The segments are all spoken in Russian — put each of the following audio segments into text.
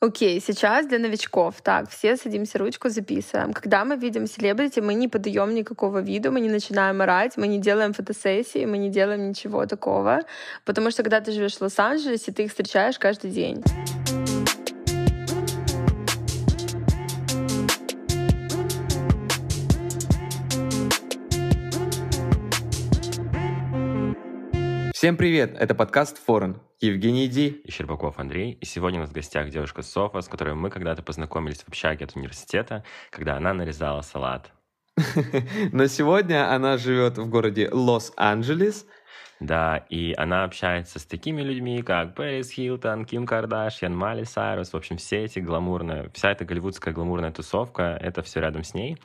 Окей, сейчас для новичков. Так, все садимся, ручку записываем. Когда мы видим селебрити, мы не подаем никакого виду, мы не начинаем орать, мы не делаем фотосессии, мы не делаем ничего такого. Потому что когда ты живешь в Лос-Анджелесе, ты их встречаешь каждый день. Всем привет! Это подкаст «Форен». Евгений Ди. И Щербаков Андрей. И сегодня у нас в гостях девушка Софа, с которой мы когда-то познакомились в общаге от университета, когда она нарезала салат. Но сегодня она живет в городе Лос-Анджелес, да, и она общается с такими людьми, как Пэрис Хилтон, Ким Кардашьян, Майли Сайрус, в общем, все эти гламурные, вся эта голливудская гламурная тусовка, это все рядом с ней.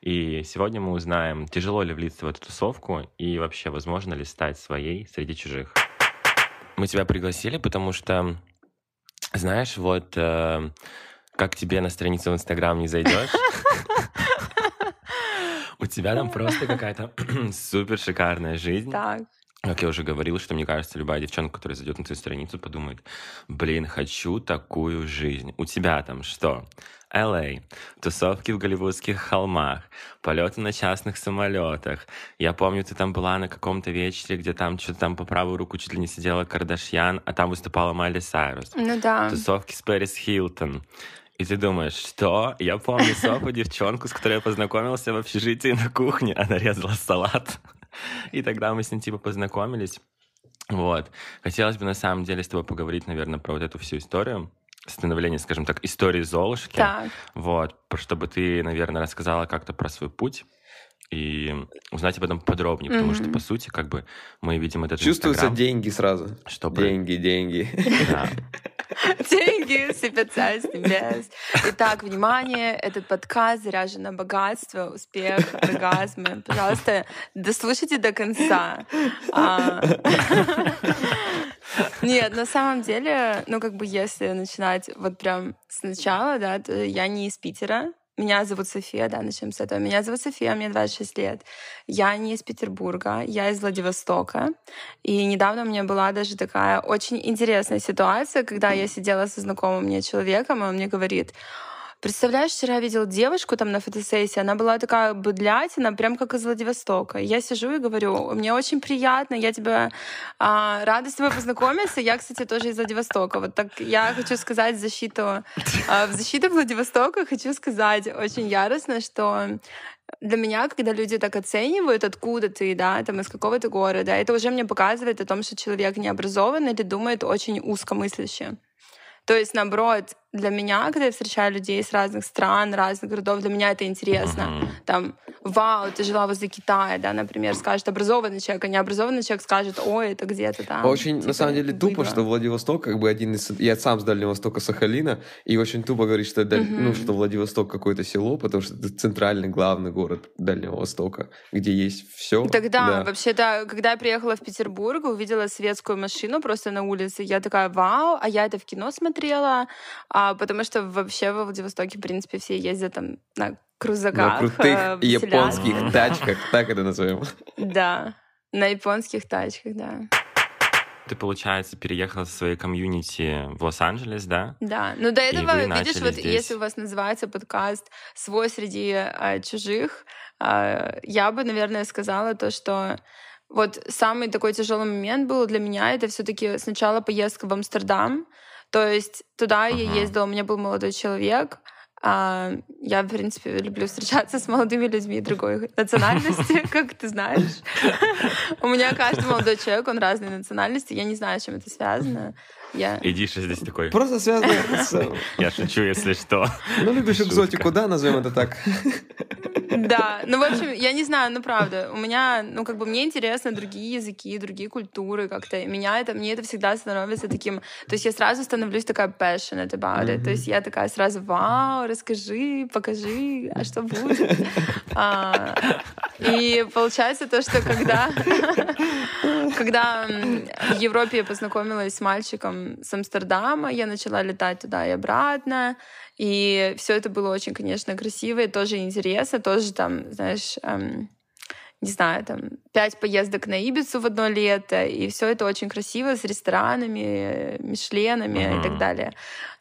И сегодня мы узнаем, тяжело ли влиться в эту тусовку и вообще возможно ли стать своей среди чужих. Мы тебя пригласили, потому что, знаешь, вот э, как тебе на страницу в Инстаграм не зайдешь, у тебя там просто какая-то супер шикарная жизнь. Так. Как я уже говорил, что мне кажется, любая девчонка, которая зайдет на твою страницу, подумает, блин, хочу такую жизнь. У тебя там что? LA, а, тусовки в голливудских холмах, полеты на частных самолетах. Я помню, ты там была на каком-то вечере, где там что-то там по правую руку чуть ли не сидела Кардашьян, а там выступала Майли Сайрус. Ну да. Тусовки с Пэрис Хилтон. И ты думаешь, что? Я помню Софу, девчонку, с которой я познакомился в общежитии на кухне. Она резала салат. И тогда мы с ним типа познакомились. Вот. Хотелось бы на самом деле с тобой поговорить, наверное, про вот эту всю историю становления, скажем так, истории Золушки. Так. Вот, чтобы ты, наверное, рассказала как-то про свой путь и узнать об этом подробнее, потому mm-hmm. что, по сути, как бы мы видим этот Чувствуются Инстаграм, деньги сразу. Что деньги, деньги. Деньги сыпятся с небес. Итак, внимание, этот подкаст заряжен на богатство, успех, оргазмы. Пожалуйста, дослушайте до конца. А... Нет, на самом деле, ну как бы если начинать вот прям сначала, да, то я не из Питера, меня зовут София, да, начнем с этого. Меня зовут София, мне 26 лет. Я не из Петербурга, я из Владивостока. И недавно у меня была даже такая очень интересная ситуация, когда я сидела со знакомым мне человеком, и он мне говорит, Представляешь, вчера видел девушку там на фотосессии, она была такая быдлятина, прям как из Владивостока. Я сижу и говорю, мне очень приятно, я тебя а, рада с тобой познакомиться. Я, кстати, тоже из Владивостока. Вот так я хочу сказать в защиту, а, в защиту Владивостока хочу сказать очень яростно, что для меня, когда люди так оценивают, откуда ты, да, там из какого-то города, это уже мне показывает о том, что человек не образован или думает очень узкомысляще. То есть, наоборот, для меня, когда я встречаю людей с разных стран, разных городов, для меня это интересно. Uh-huh. Там, вау, ты жила возле Китая, да, например, скажет образованный человек, а необразованный человек скажет, ой, это где-то там. Очень, типа, на самом деле, тупо, было. что Владивосток, как бы один из... Я сам с Дальнего Востока, Сахалина, и очень тупо говорить, что, uh-huh. ну, что Владивосток какое-то село, потому что это центральный главный город Дальнего Востока, где есть все. Тогда, да. вообще-то, когда я приехала в Петербург, увидела светскую машину просто на улице, я такая, вау, а я это в кино смотрела, а, потому что вообще во Владивостоке, в принципе, все ездят там на крузаках. На крутых э, японских тачках, так это назовем. Да, на японских тачках, да. Ты, получается, переехала со своей комьюнити в Лос-Анджелес, да? Да. Ну, до этого, видишь, вот здесь... если у вас называется подкаст «Свой среди э, чужих», э, я бы, наверное, сказала то, что вот самый такой тяжелый момент был для меня, это все таки сначала поездка в Амстердам, то есть туда uh-huh. я ездила, у меня был молодой человек, а, я, в принципе, люблю встречаться с молодыми людьми другой национальности, как ты знаешь. У меня каждый молодой человек, он разной национальности. Я не знаю, с чем это связано. Я... Иди, что здесь такой. Просто связано с... Я шучу, если что. Ну, любишь экзотику, да, назовем это так. Да, ну, в общем, я не знаю, ну, правда, у меня, ну, как бы мне интересны другие языки, другие культуры как-то. Меня это, мне это всегда становится таким... То есть я сразу становлюсь такая passionate about it. То есть я такая сразу, вау, расскажи, покажи, а что будет? И получается то, что когда, когда в Европе я познакомилась с мальчиком с Амстердама, я начала летать туда и обратно, и все это было очень, конечно, красиво и тоже интересно, тоже там, знаешь, эм, не знаю, там, пять поездок на Ибицу в одно лето, и все это очень красиво, с ресторанами, мишленами uh-huh. и так далее.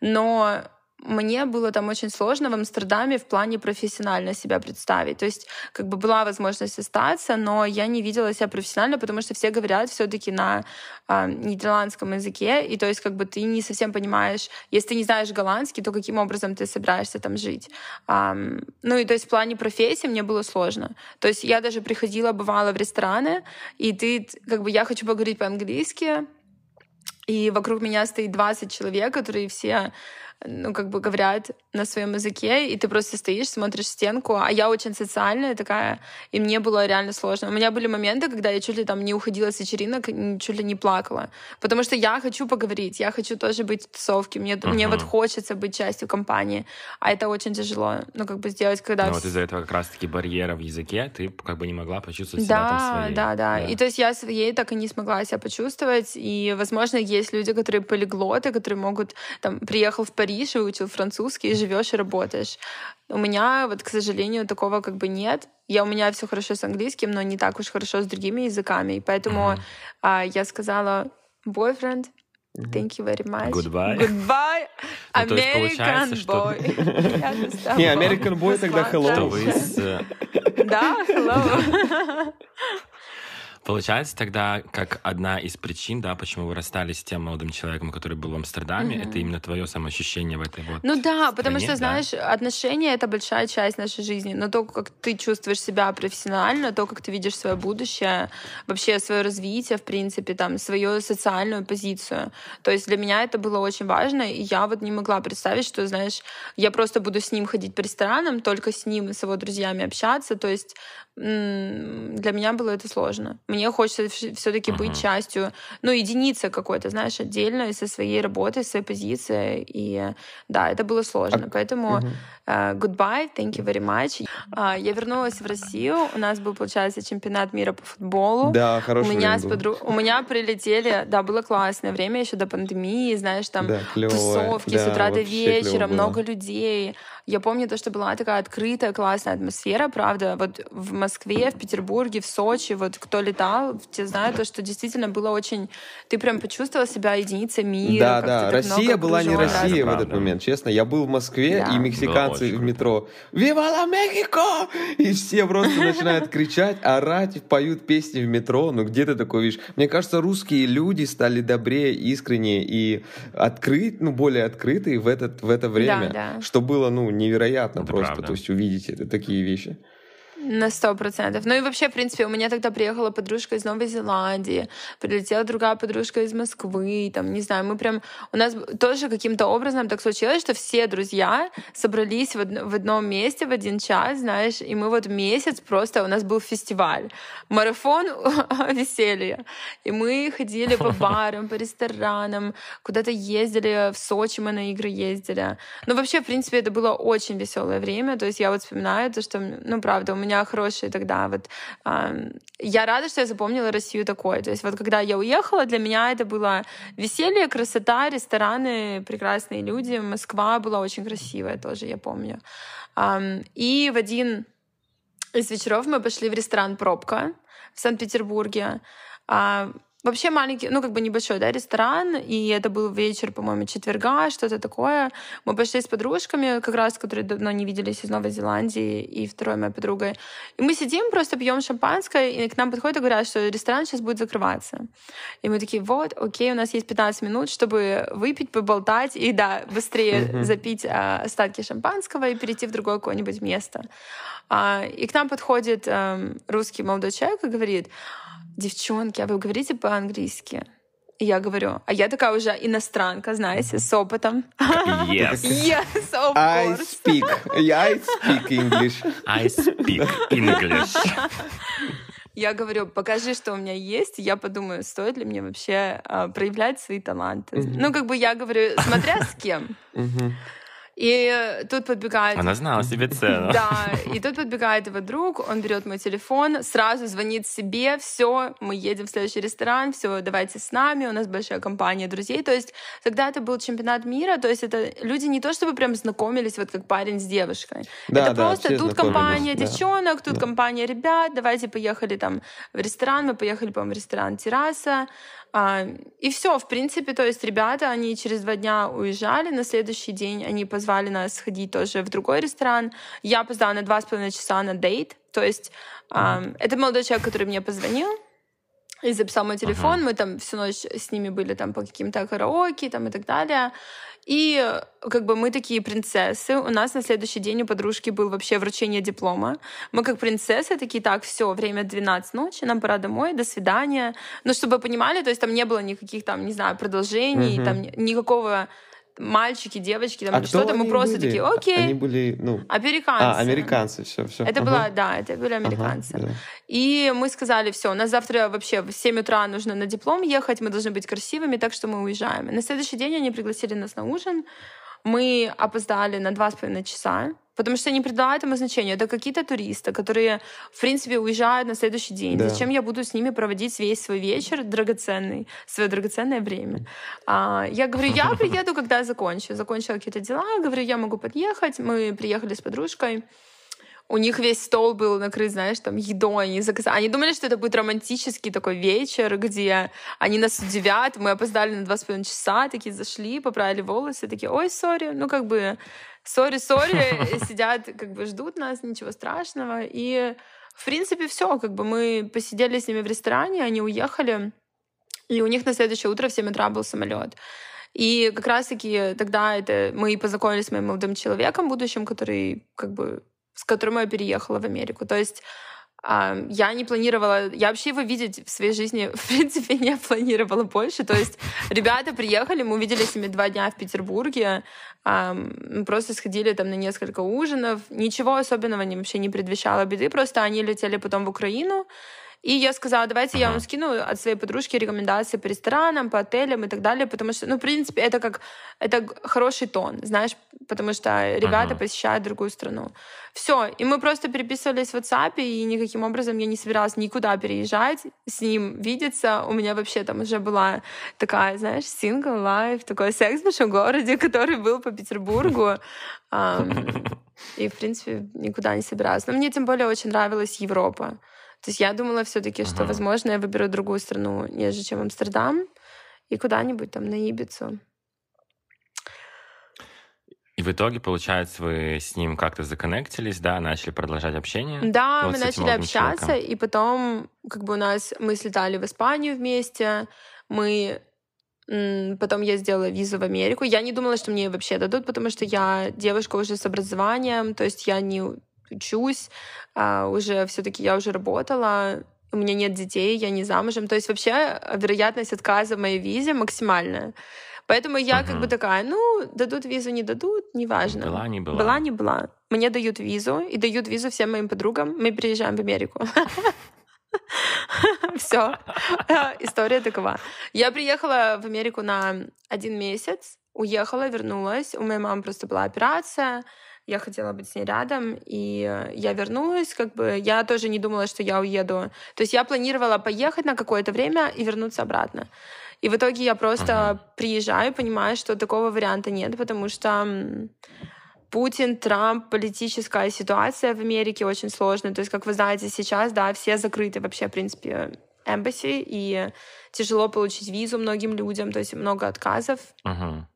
Но мне было там очень сложно в Амстердаме в плане профессионально себя представить. То есть как бы была возможность остаться, но я не видела себя профессионально, потому что все говорят все таки на э, нидерландском языке, и то есть как бы ты не совсем понимаешь, если ты не знаешь голландский, то каким образом ты собираешься там жить. Um, ну и то есть в плане профессии мне было сложно. То есть я даже приходила, бывала в рестораны, и ты как бы я хочу поговорить по-английски, и вокруг меня стоит 20 человек, которые все ну, как бы говорят на своем языке, и ты просто стоишь, смотришь стенку. А я очень социальная такая, и мне было реально сложно. У меня были моменты, когда я чуть ли там не уходила с вечеринок, чуть ли не плакала. Потому что я хочу поговорить, я хочу тоже быть в тусовке, мне, uh-huh. мне вот хочется быть частью компании. А это очень тяжело, ну, как бы сделать, когда... Ну, вот из-за этого как раз-таки барьера в языке, ты как бы не могла почувствовать себя да, там своей. Да, да, да. И то есть я своей так и не смогла себя почувствовать. И, возможно, есть люди, которые полиглоты, которые могут, там, приехал в Париж, Париж, выучил французский, живешь и работаешь. У меня, вот, к сожалению, такого как бы нет. Я, у меня все хорошо с английским, но не так уж хорошо с другими языками. И поэтому mm-hmm. а, я сказала, boyfriend, Thank you very much. Goodbye. Goodbye, ну, American boy. Не, American boy тогда hello. Да, hello. Получается тогда, как одна из причин, да, почему вы расстались с тем молодым человеком, который был в Амстердаме, mm-hmm. это именно твое самоощущение в этой вот Ну да, стране, потому что, да? знаешь, отношения — это большая часть нашей жизни, но то, как ты чувствуешь себя профессионально, то, как ты видишь свое будущее, вообще свое развитие, в принципе, там, свою социальную позицию. То есть для меня это было очень важно, и я вот не могла представить, что, знаешь, я просто буду с ним ходить по ресторанам, только с ним и с его друзьями общаться, то есть для меня было это сложно. Мне хочется все-таки uh-huh. быть частью, ну, единицы какой-то, знаешь, отдельно со своей работой, своей позицией. И да, это было сложно. А... Поэтому uh-huh. Uh, goodbye, thank you very much. Uh, я вернулась в Россию. У нас был, получается, чемпионат мира по футболу. Да, хороший у меня, с подру... у меня прилетели, да, было классное время еще до пандемии, знаешь, там да, тусовки да, с утра до вечера, много людей. Я помню то, что была такая открытая, классная атмосфера, правда. Вот в Москве, в Петербурге, в Сочи, вот кто летал, те знают то, что действительно было очень... Ты прям почувствовал себя единицей мира. Да, да. Россия была не Россия в этот момент, честно. Я был в Москве, да. и мексиканцы в метро «Вива ла Мехико!» И все просто начинают кричать, орать, поют песни в метро. Ну где ты такое видишь? Мне кажется, русские люди стали добрее, искреннее и открыт, ну более открытые в, этот, в это время, да, да. что было, ну, невероятно это просто, правда. то есть увидеть это, такие вещи. На сто процентов. Ну и вообще, в принципе, у меня тогда приехала подружка из Новой Зеландии, прилетела другая подружка из Москвы, там, не знаю, мы прям... У нас тоже каким-то образом так случилось, что все друзья собрались в, од... в одном месте в один час, знаешь, и мы вот месяц просто... У нас был фестиваль, марафон веселья. И мы ходили по барам, по ресторанам, куда-то ездили, в Сочи мы на игры ездили. Ну, вообще, в принципе, это было очень веселое время. То есть я вот вспоминаю то, что, ну, правда, у меня меня хорошие тогда вот... Я рада, что я запомнила Россию такой. То есть вот когда я уехала, для меня это было веселье, красота, рестораны, прекрасные люди. Москва была очень красивая тоже, я помню. И в один из вечеров мы пошли в ресторан «Пробка» в Санкт-Петербурге. Вообще маленький, ну как бы небольшой, да, ресторан, и это был вечер, по-моему, четверга, что-то такое. Мы пошли с подружками, как раз, которые давно не виделись из Новой Зеландии, и второй моей подругой. И мы сидим, просто пьем шампанское, и к нам подходят и говорят, что ресторан сейчас будет закрываться. И мы такие, вот, окей, у нас есть 15 минут, чтобы выпить, поболтать, и да, быстрее запить а, остатки шампанского и перейти в другое какое-нибудь место. А, и к нам подходит а, русский молодой человек и говорит, девчонки, а вы говорите по-английски? И я говорю, а я такая уже иностранка, знаете, с опытом. Yes. Yes, of I speak. I speak English. I speak English. Я говорю, покажи, что у меня есть, и я подумаю, стоит ли мне вообще э, проявлять свои таланты. Mm-hmm. Ну, как бы я говорю, смотря с кем. Mm-hmm. И тут подбегает... Она знала себе цену. Да, и тут подбегает его друг, он берет мой телефон, сразу звонит себе, все, мы едем в следующий ресторан, все, давайте с нами, у нас большая компания друзей. То есть тогда это был чемпионат мира, то есть это люди не то чтобы прям знакомились, вот как парень с девушкой. Да, это да, просто тут компания да. девчонок, тут да. компания ребят, давайте поехали там в ресторан, мы поехали, по-моему, в ресторан «Терраса», и все, в принципе, то есть ребята, они через два дня уезжали, на следующий день они позвонили звали нас сходить тоже в другой ресторан. Я опоздала на два с половиной часа на дейт. То есть это молодой человек, который мне позвонил, и записал мой телефон. Uh-huh. Мы там всю ночь с ними были там по каким-то караоке там и так далее. И как бы мы такие принцессы. У нас на следующий день у подружки был вообще вручение диплома. Мы как принцессы такие, так, все, время 12 ночи, нам пора домой, до свидания. Ну, чтобы вы понимали, то есть там не было никаких там, не знаю, продолжений, uh-huh. там никакого мальчики, девочки, там, а что-то, мы просто были? такие, окей. Они были, ну... Американцы. А, американцы, все, все. Это ага. была, да, это были американцы. Ага, да. И мы сказали, все, у нас завтра вообще в 7 утра нужно на диплом ехать, мы должны быть красивыми, так что мы уезжаем. И на следующий день они пригласили нас на ужин, мы опоздали на два с половиной часа, потому что не придала этому значения. Это какие-то туристы, которые, в принципе, уезжают на следующий день. Да. Зачем я буду с ними проводить весь свой вечер драгоценный, свое драгоценное время? А, я говорю, я приеду, когда закончу. Закончила какие-то дела, говорю, я могу подъехать. Мы приехали с подружкой у них весь стол был накрыт, знаешь, там едой, они заказали. Они думали, что это будет романтический такой вечер, где они нас удивят, мы опоздали на два с половиной часа, такие зашли, поправили волосы, такие, ой, сори, ну как бы, сори, сори, сидят, как бы ждут нас, ничего страшного. И, в принципе, все, как бы мы посидели с ними в ресторане, они уехали, и у них на следующее утро в 7 утра был самолет. И как раз-таки тогда это мы познакомились с моим молодым человеком будущим, который как бы с которым я переехала в Америку. То есть Uh, я не планировала, я вообще его видеть в своей жизни, в принципе, не планировала больше. То есть ребята приехали, мы увидели с ними два дня в Петербурге, просто сходили там на несколько ужинов, ничего особенного вообще не предвещало беды, просто они летели потом в Украину, и я сказала, давайте я вам скину от своей подружки рекомендации по ресторанам, по отелям и так далее, потому что, ну, в принципе, это как это хороший тон, знаешь, потому что ребята посещают другую страну. Все, и мы просто переписывались в WhatsApp, и никаким образом я не собиралась никуда переезжать, с ним видеться. У меня вообще там уже была такая, знаешь, single life, такой секс в большом городе, который был по Петербургу. И, в принципе, никуда не собиралась. Но мне тем более очень нравилась Европа. То есть я думала все-таки, ага. что, возможно, я выберу другую страну, нежели чем Амстердам, и куда-нибудь там на Ибицу. И в итоге, получается, вы с ним как-то законнектились, да, начали продолжать общение? Да, вот мы начали общаться, человеком. и потом, как бы у нас, мы слетали в Испанию вместе, мы Потом я сделала визу в Америку. Я не думала, что мне вообще дадут, потому что я девушка уже с образованием, то есть я не учусь, а, уже все-таки я уже работала, у меня нет детей, я не замужем. То есть вообще э, вероятность отказа в моей визе максимальная. Поэтому я uh-huh. как бы такая, ну, дадут визу, не дадут, неважно. Была, не была. Была, не была. Мне дают визу, и дают визу всем моим подругам. Мы приезжаем в Америку. Все. История такова. Я приехала в Америку на один месяц, уехала, вернулась. У моей мамы просто была операция я хотела быть с ней рядом, и э, я вернулась, как бы, я тоже не думала, что я уеду. То есть я планировала поехать на какое-то время и вернуться обратно. И в итоге я просто ага. приезжаю, понимаю, что такого варианта нет, потому что Путин, Трамп, политическая ситуация в Америке очень сложная. То есть, как вы знаете, сейчас, да, все закрыты вообще, в принципе, эмбасси, и тяжело получить визу многим людям, то есть много отказов. Ага.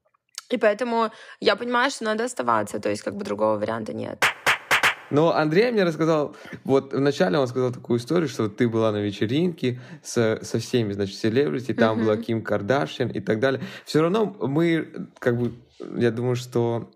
И поэтому я понимаю, что надо оставаться, то есть как бы другого варианта нет. Но Андрей мне рассказал, вот вначале он сказал такую историю, что ты была на вечеринке со, со всеми, значит, селебрити, там uh-huh. была Ким Кардашьян и так далее. Все равно мы, как бы, я думаю, что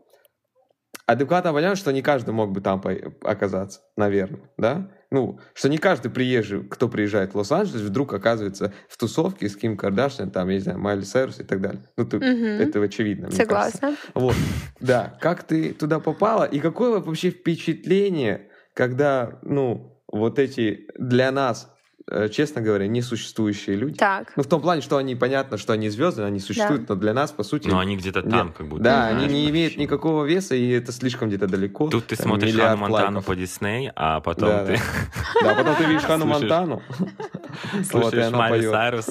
адекватно понимаем, что не каждый мог бы там оказаться, наверное, да? Ну, что не каждый приезжий, кто приезжает в Лос-Анджелес, вдруг оказывается в тусовке с Ким Кардашьян, там, я не знаю, Майли Сайрус и так далее. Ну, ты, угу. это очевидно. Согласна. Вот, да. Как ты туда попала и какое вообще впечатление, когда, ну, вот эти для нас честно говоря, несуществующие люди. Так. Ну, в том плане, что они, понятно, что они звезды, они существуют, да. но для нас, по сути... Но они где-то там, как будто. Да, они не имеют никакого веса, и это слишком где-то далеко. Тут ты смотришь Хану Монтану по Дисней, а потом да, ты... Да, потом ты видишь Хану Монтану. Слушаешь Майли Сайрус.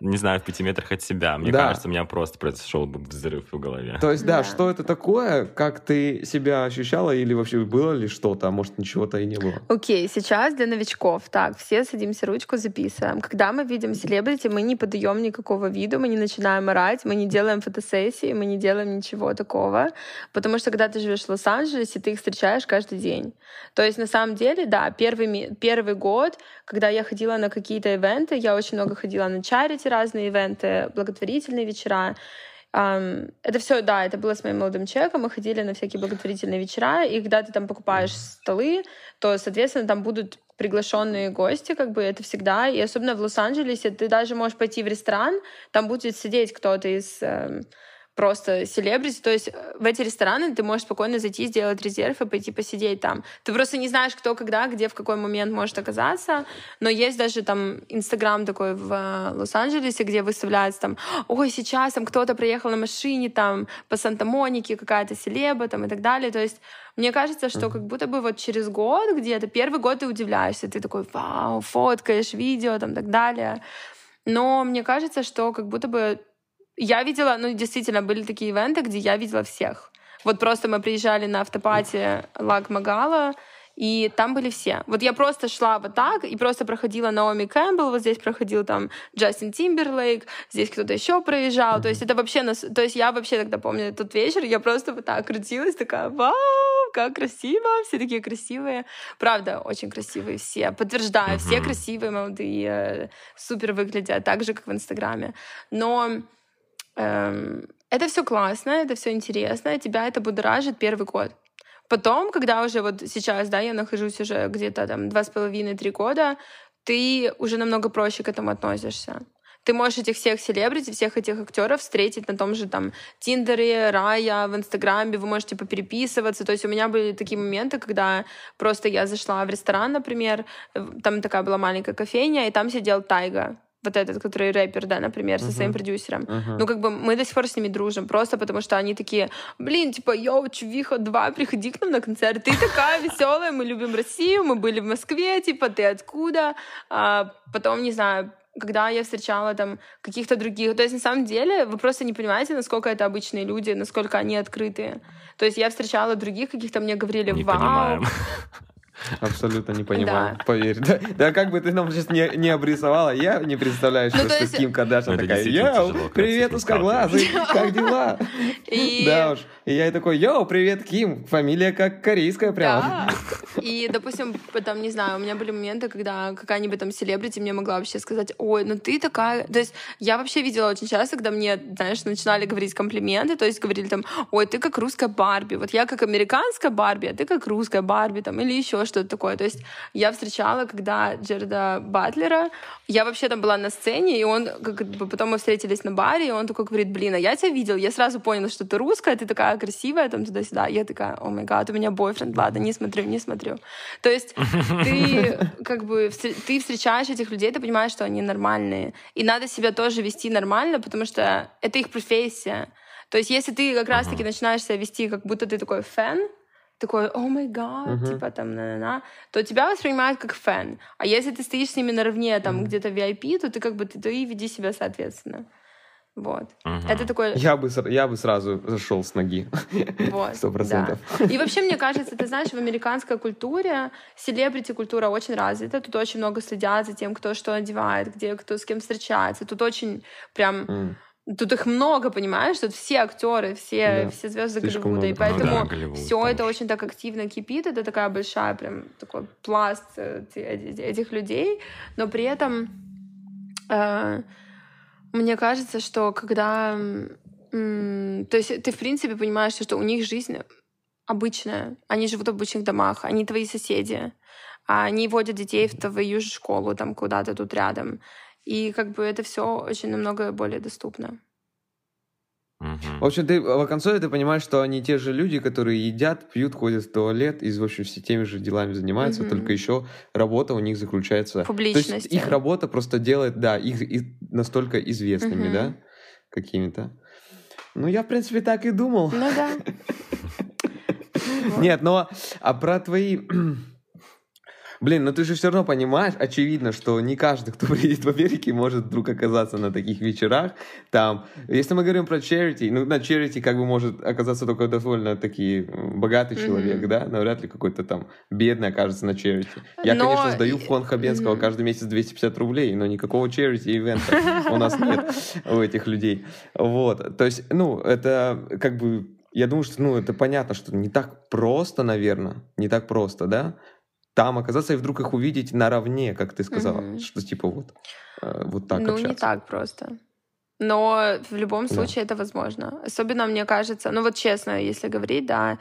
Не знаю, в пяти метрах от себя. Мне да. кажется, у меня просто произошел бы взрыв в голове. То есть, да, да, что это такое? Как ты себя ощущала? Или вообще было ли что-то? А может, ничего-то и не было? Окей, okay, сейчас для новичков. Так, все садимся, ручку записываем. Когда мы видим селебрити, мы не подаем никакого виду, мы не начинаем орать, мы не делаем фотосессии, мы не делаем ничего такого. Потому что, когда ты живешь в Лос-Анджелесе, ты их встречаешь каждый день. То есть, на самом деле, да, первый, первый год, когда я ходила на какие-то ивенты, я очень много ходила на чарити, разные ивенты, благотворительные вечера. Um, это все, да, это было с моим молодым человеком. Мы ходили на всякие благотворительные вечера, и когда ты там покупаешь столы, то, соответственно, там будут приглашенные гости, как бы это всегда. И особенно в Лос-Анджелесе ты даже можешь пойти в ресторан, там будет сидеть кто-то из э, просто селебрити. То есть э, в эти рестораны ты можешь спокойно зайти, сделать резерв и пойти посидеть там. Ты просто не знаешь, кто, когда, где, в какой момент может оказаться. Но есть даже там Инстаграм такой в э, Лос-Анджелесе, где выставляется там, ой, сейчас там кто-то приехал на машине там по Санта-Монике, какая-то селеба там и так далее. То есть мне кажется, что как будто бы вот через год где-то, первый год ты удивляешься, ты такой, вау, фоткаешь видео там и так далее. Но мне кажется, что как будто бы я видела, ну, действительно, были такие ивенты, где я видела всех. Вот просто мы приезжали на автопати Лаг Магала, и там были все. Вот я просто шла вот так и просто проходила Наоми Кэмпбелл, вот здесь проходил там Джастин Тимберлейк, здесь кто-то еще проезжал. То есть это вообще... Нас... То есть я вообще тогда помню тот вечер, я просто вот так крутилась, такая, вау, как красиво, все такие красивые. Правда, очень красивые все. Подтверждаю, все красивые, молодые, супер выглядят, так же, как в Инстаграме. Но это все классно, это все интересно, тебя это будоражит первый год. Потом, когда уже вот сейчас, да, я нахожусь уже где-то там два с половиной-три года, ты уже намного проще к этому относишься. Ты можешь этих всех селебрити, всех этих актеров встретить на том же там Тиндере, Рая, в Инстаграме, вы можете попереписываться. То есть у меня были такие моменты, когда просто я зашла в ресторан, например, там такая была маленькая кофейня, и там сидел Тайга, вот этот, который рэпер, да, например, со uh-huh. своим продюсером. Uh-huh. Ну, как бы мы до сих пор с ними дружим, просто потому что они такие, блин, типа, йоу, Чувиха 2, приходи к нам на концерт, ты такая веселая, мы любим Россию, мы были в Москве, типа, ты откуда? А потом, не знаю, когда я встречала там каких-то других. То есть, на самом деле, вы просто не понимаете, насколько это обычные люди, насколько они открытые. То есть, я встречала других каких-то, мне говорили, не вау. Понимаем. Абсолютно не понимаю, да. поверь. Да, да как бы ты нам сейчас не, не обрисовала, я не представляю, ну, что есть... Ким Кардашьян ну, такая, йоу, привет, узкоглазый, как дела? И... Да уж. И я такой, йоу, привет, Ким, фамилия как корейская прям. Да. И, допустим, потом, не знаю, у меня были моменты, когда какая-нибудь там селебрити мне могла вообще сказать, ой, ну ты такая... То есть я вообще видела очень часто, когда мне, знаешь, начинали говорить комплименты, то есть говорили там, ой, ты как русская Барби, вот я как американская Барби, а ты как русская Барби, там, или еще что-то такое. То есть я встречала, когда Джерда Батлера, я вообще там была на сцене, и он, как бы потом мы встретились на баре, и он такой говорит, блин, а я тебя видел, я сразу понял, что ты русская, ты такая красивая, там туда-сюда. Я такая, о май гад, у меня бойфренд, ладно, не смотрю, не смотрю. То есть ты как бы, ты встречаешь этих людей, ты понимаешь, что они нормальные. И надо себя тоже вести нормально, потому что это их профессия. То есть если ты как раз-таки начинаешь себя вести, как будто ты такой фэн, такой, о май гад, типа там на-на-на, то тебя воспринимают как фэн. А если ты стоишь с ними наравне, там, uh-huh. где-то в VIP, то ты как бы, ты, ты веди себя соответственно. Вот. Uh-huh. Это такой... Я бы, я бы сразу зашел с ноги. Вот. Сто процентов. Да. И вообще, мне кажется, ты знаешь, в американской культуре селебрити-культура очень развита. Тут очень много следят за тем, кто что одевает, где кто с кем встречается. Тут очень прям... Mm Тут их много, понимаешь? Тут все актеры, все, да. все звезды Голливуда. И поэтому ну, да, все это очень так активно кипит. Это такая большая, прям такой пласт э, этих людей. Но при этом э, мне кажется, что когда... Э, то есть ты, в принципе, понимаешь, что у них жизнь обычная. Они живут в обычных домах, они твои соседи. А они водят детей в твою же школу там куда-то тут рядом. И как бы это все очень намного более доступно. В общем, ты в конце ты понимаешь, что они те же люди, которые едят, пьют, ходят в туалет и, в общем, все теми же делами занимаются, угу. только еще работа у них заключается... Публичности. То есть их работа просто делает, да, их, их настолько известными, угу. да, какими-то. Ну, я, в принципе, так и думал. Ну да. Нет, но а про твои Блин, но ты же все равно понимаешь, очевидно, что не каждый, кто приедет в Америке, может вдруг оказаться на таких вечерах. Там, если мы говорим про charity, ну, на charity как бы может оказаться только довольно таки богатый mm-hmm. человек, да, навряд ли какой-то там бедный окажется на charity. Я, но... конечно, сдаю в фонд Хабенского mm-hmm. каждый месяц 250 рублей, но никакого charity ивента у нас нет у этих людей. Вот, то есть, ну, это как бы я думаю, что ну, это понятно, что не так просто, наверное, не так просто, да, там оказаться и вдруг их увидеть наравне, как ты сказала, mm-hmm. что типа вот, э, вот так Ну, общаться. не так просто. Но в любом случае да. это возможно. Особенно, мне кажется, ну вот честно, если говорить, да,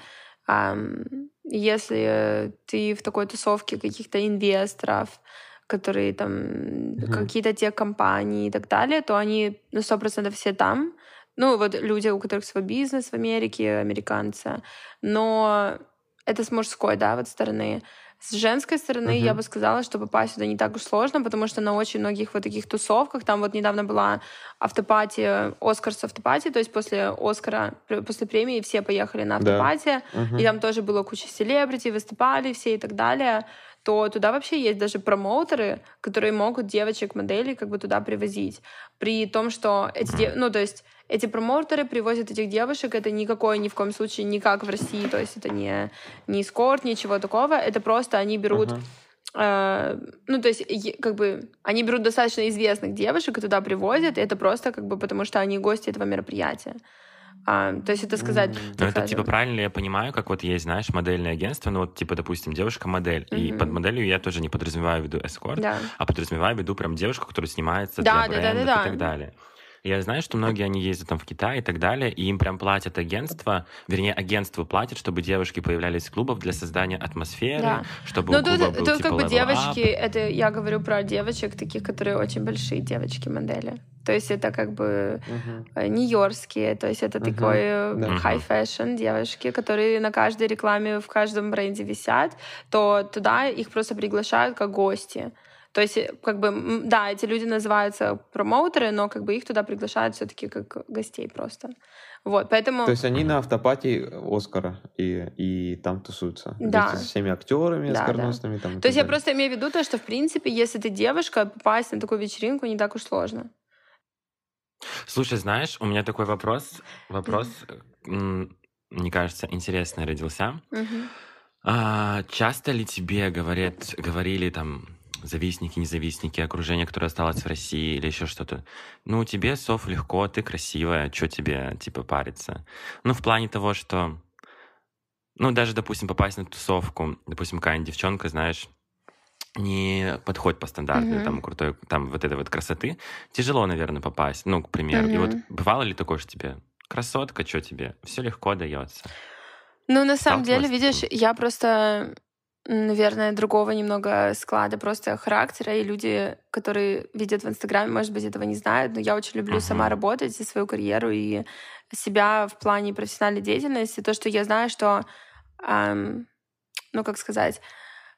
эм, если ты в такой тусовке каких-то инвесторов, которые там mm-hmm. какие-то те компании и так далее, то они ну сто процентов все там. Ну вот люди, у которых свой бизнес в Америке, американцы. Но это с мужской, да, вот стороны. С женской стороны uh-huh. я бы сказала, что попасть сюда не так уж сложно, потому что на очень многих вот таких тусовках, там вот недавно была автопати, Оскар с автопати, то есть после Оскара, после премии все поехали на автопати, да. uh-huh. и там тоже было куча селебрити, выступали все и так далее то туда вообще есть даже промоутеры, которые могут девочек-моделей как бы туда привозить. При том, что эти... Дев... Ну, то есть эти промоутеры привозят этих девушек, это никакое ни в коем случае не как в России, то есть это не, не эскорт, ничего такого, это просто они берут... Uh-huh. Uh, ну, то есть, как бы, они берут достаточно известных девушек и туда привозят, и это просто, как бы, потому что они гости этого мероприятия. А, то есть это сказать... Mm-hmm. Ну, это, типа, правильно я понимаю, как вот есть, знаешь, модельное агентство, ну, вот, типа, допустим, девушка-модель, mm-hmm. и под моделью я тоже не подразумеваю в виду эскорт, да. а подразумеваю в виду прям девушку, которая снимается да, для да, брендов да, да, да. и так далее. Я знаю, что многие они ездят там в Китай и так далее, и им прям платят агентство, вернее, агентство платит, чтобы девушки появлялись в клубах для создания атмосферы, да. чтобы ну, у клуба тут, был, тут типа, как бы девочки, up. это я говорю про девочек, таких, которые очень большие девочки-модели. То есть это как бы uh-huh. нью-йоркские, то есть это uh-huh. такой uh-huh. high fashion девушки, которые на каждой рекламе в каждом бренде висят, то туда их просто приглашают как гости. То есть, э, как бы, да, эти люди называются промоутеры, но как бы их туда приглашают все-таки как гостей просто. Вот, поэтому... То есть они на автопатии Оскара и, и там тусуются? Да. Вместе со всеми актерами, да, оскароносными да. там. То есть я просто имею в виду то, что, в принципе, если ты девушка, попасть на такую вечеринку не так уж сложно. Слушай, знаешь, у меня такой вопрос, вопрос, mm-hmm. мне кажется, интересный родился. Mm-hmm. А, часто ли тебе говорят, говорили там завистники, независтники, окружение, которое осталось в России или еще что-то. Ну, тебе, Соф, легко, ты красивая, что тебе, типа, париться? Ну, в плане того, что... Ну, даже, допустим, попасть на тусовку, допустим, какая-нибудь девчонка, знаешь, не подходит по стандарту, mm-hmm. там, крутой, там, вот этой вот красоты, тяжело, наверное, попасть, ну, к примеру. Mm-hmm. И вот бывало ли такое, что тебе, красотка, что тебе, все легко дается? Ну, на самом деле, видишь, я просто наверное, другого немного склада просто характера, и люди, которые видят в Инстаграме, может быть, этого не знают, но я очень люблю uh-huh. сама работать и свою карьеру, и себя в плане профессиональной деятельности, то, что я знаю, что, эм, ну, как сказать,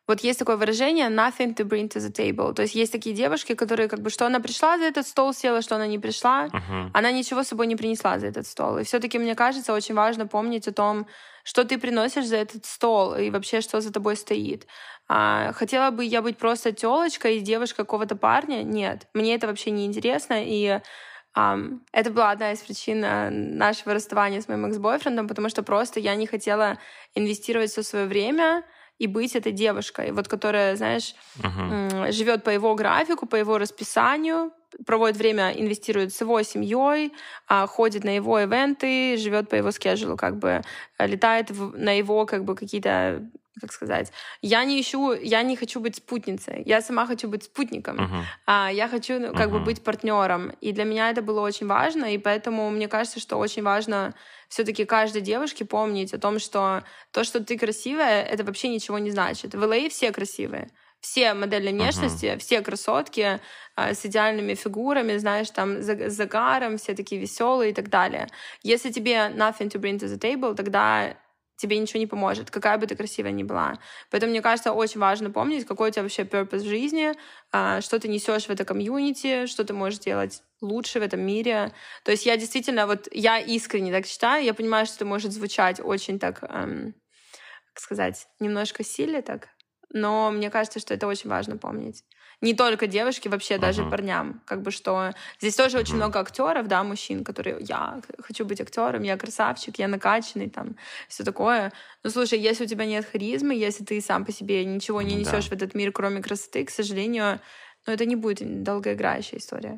вот есть такое выражение nothing to bring to the table. То есть есть такие девушки, которые как бы что она пришла за этот стол, села, что она не пришла, uh-huh. она ничего с собой не принесла за этот стол. И все-таки мне кажется очень важно помнить о том, что ты приносишь за этот стол и вообще что за тобой стоит. А, хотела бы я быть просто телочкой и девушкой какого-то парня? Нет, мне это вообще не интересно и Um, это была одна из причин э, нашего расставания с моим экс-бойфрендом, потому что просто я не хотела инвестировать все свое время и быть этой девушкой, вот которая, знаешь, uh-huh. живет по его графику, по его расписанию, проводит время, инвестирует с его семьей, а, ходит на его ивенты, живет по его скеджулу, как бы э, летает на его как бы какие-то как сказать, я не ищу, я не хочу быть спутницей, я сама хочу быть спутником, uh-huh. а я хочу ну, как uh-huh. бы быть партнером, и для меня это было очень важно, и поэтому мне кажется, что очень важно все-таки каждой девушке помнить о том, что то, что ты красивая, это вообще ничего не значит. В ЛА все красивые, все модели внешности, uh-huh. все красотки э, с идеальными фигурами, знаешь, там, с загаром, все такие веселые и так далее. Если тебе nothing to bring to the table, тогда тебе ничего не поможет, какая бы ты красивая ни была. Поэтому, мне кажется, очень важно помнить, какой у тебя вообще purpose в жизни, э, что ты несешь в это комьюнити, что ты можешь делать лучше в этом мире. То есть я действительно, вот я искренне так считаю, я понимаю, что это может звучать очень так, эм, как сказать, немножко сильно так, но мне кажется, что это очень важно помнить. Не только девушки, вообще uh-huh. даже парням. Как бы что здесь тоже uh-huh. очень много актеров, да, мужчин, которые я хочу быть актером, я красавчик, я накачанный, там, все такое. Ну, слушай, если у тебя нет харизмы, если ты сам по себе ничего не несешь да. в этот мир, кроме красоты, к сожалению, ну, это не будет долгоиграющая история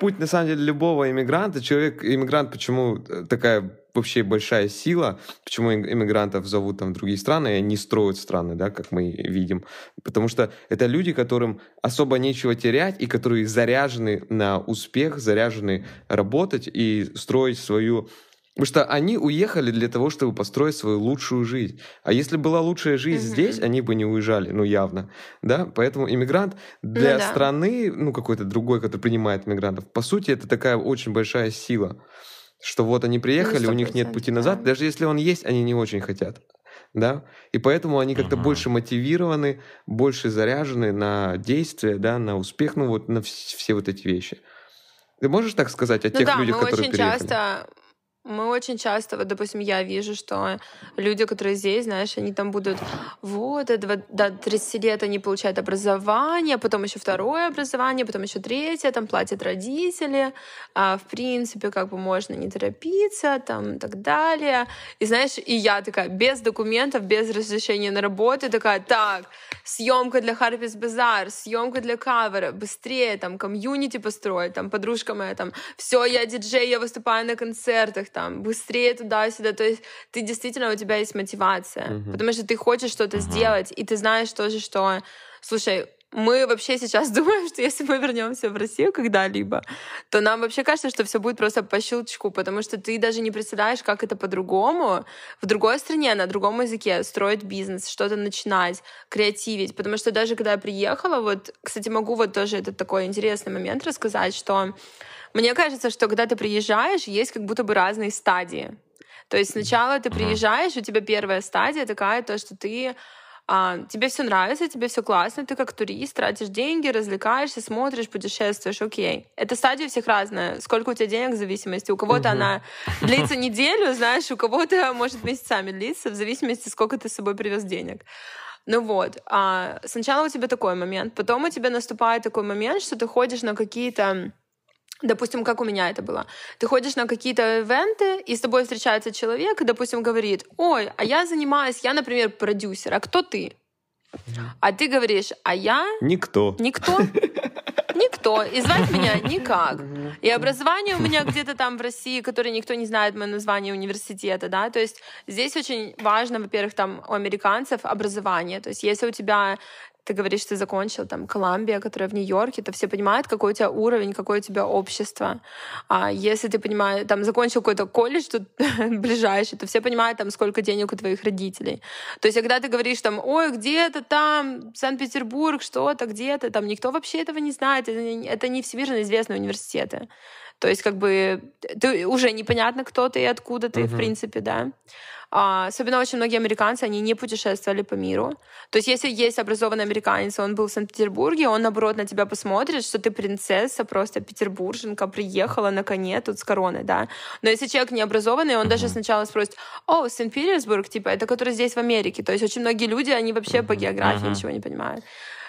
путь, на самом деле, любого иммигранта. Человек, иммигрант, почему такая вообще большая сила, почему иммигрантов зовут там в другие страны, и они строят страны, да, как мы видим. Потому что это люди, которым особо нечего терять, и которые заряжены на успех, заряжены работать и строить свою Потому что они уехали для того, чтобы построить свою лучшую жизнь. А если была лучшая жизнь mm-hmm. здесь, они бы не уезжали, ну явно. Да? Поэтому иммигрант для ну, да. страны, ну какой-то другой, который принимает иммигрантов, по сути, это такая очень большая сила. Что вот они приехали, ну, у них нет пути назад. Да. Даже если он есть, они не очень хотят. Да? И поэтому они как-то uh-huh. больше мотивированы, больше заряжены на действия, да, на успех, ну вот на все вот эти вещи. Ты можешь так сказать о ну тех да, людях, которые очень переехали? часто мы очень часто, вот, допустим, я вижу, что люди, которые здесь, знаешь, они там будут, вот, до 30 лет они получают образование, потом еще второе образование, потом еще третье, там платят родители, а, в принципе, как бы можно не торопиться, там, и так далее. И знаешь, и я такая, без документов, без разрешения на работу, такая, так, съемка для Харпис Базар, съемка для кавера, быстрее, там, комьюнити построить, там, подружка моя, там, все, я диджей, я выступаю на концертах, там, быстрее туда-сюда. То есть ты действительно, у тебя есть мотивация, uh-huh. потому что ты хочешь что-то uh-huh. сделать, и ты знаешь тоже, что, слушай, мы вообще сейчас думаем, что если мы вернемся в Россию когда-либо, то нам вообще кажется, что все будет просто по щелчку, потому что ты даже не представляешь, как это по-другому в другой стране, на другом языке строить бизнес, что-то начинать, креативить. Потому что даже когда я приехала, вот, кстати, могу вот тоже этот такой интересный момент рассказать, что мне кажется, что когда ты приезжаешь, есть как будто бы разные стадии. То есть сначала ты приезжаешь, у тебя первая стадия такая, то, что ты а, тебе все нравится, тебе все классно, ты как турист тратишь деньги, развлекаешься, смотришь, путешествуешь, окей. Эта стадия всех разная. Сколько у тебя денег в зависимости. У кого-то uh-huh. она длится неделю, знаешь, у кого-то может месяцами длиться, в зависимости, сколько ты с собой привез денег. Ну вот, а сначала у тебя такой момент, потом у тебя наступает такой момент, что ты ходишь на какие-то Допустим, как у меня это было. Ты ходишь на какие-то ивенты, и с тобой встречается человек, и, допустим, говорит, ой, а я занимаюсь, я, например, продюсер, а кто ты? А ты говоришь, а я... Никто. Никто? Никто. И звать меня никак. И образование у меня где-то там в России, которое никто не знает мое название университета, да, то есть здесь очень важно, во-первых, там у американцев образование, то есть если у тебя ты говоришь, ты закончил там Колумбия, которая в Нью-Йорке, то все понимают, какой у тебя уровень, какое у тебя общество. А если ты понимаешь, там закончил какой-то колледж тут ближайший, то все понимают, там, сколько денег у твоих родителей. То есть, когда ты говоришь там, ой, где-то там, Санкт-Петербург, что-то, где-то, там, никто вообще этого не знает, это не, это не всемирно известные университеты. То есть, как бы, ты уже непонятно, кто ты и откуда ты, uh-huh. в принципе, да. А, особенно очень многие американцы, они не путешествовали по миру. То есть если есть образованный американец, он был в Санкт-Петербурге, он, наоборот, на тебя посмотрит, что ты принцесса, просто петербурженка, приехала на коне тут с короной, да. Но если человек не образованный, он uh-huh. даже сначала спросит, о, Санкт-Петербург, типа, это который здесь в Америке. То есть очень многие люди, они вообще uh-huh. по географии uh-huh. ничего не понимают.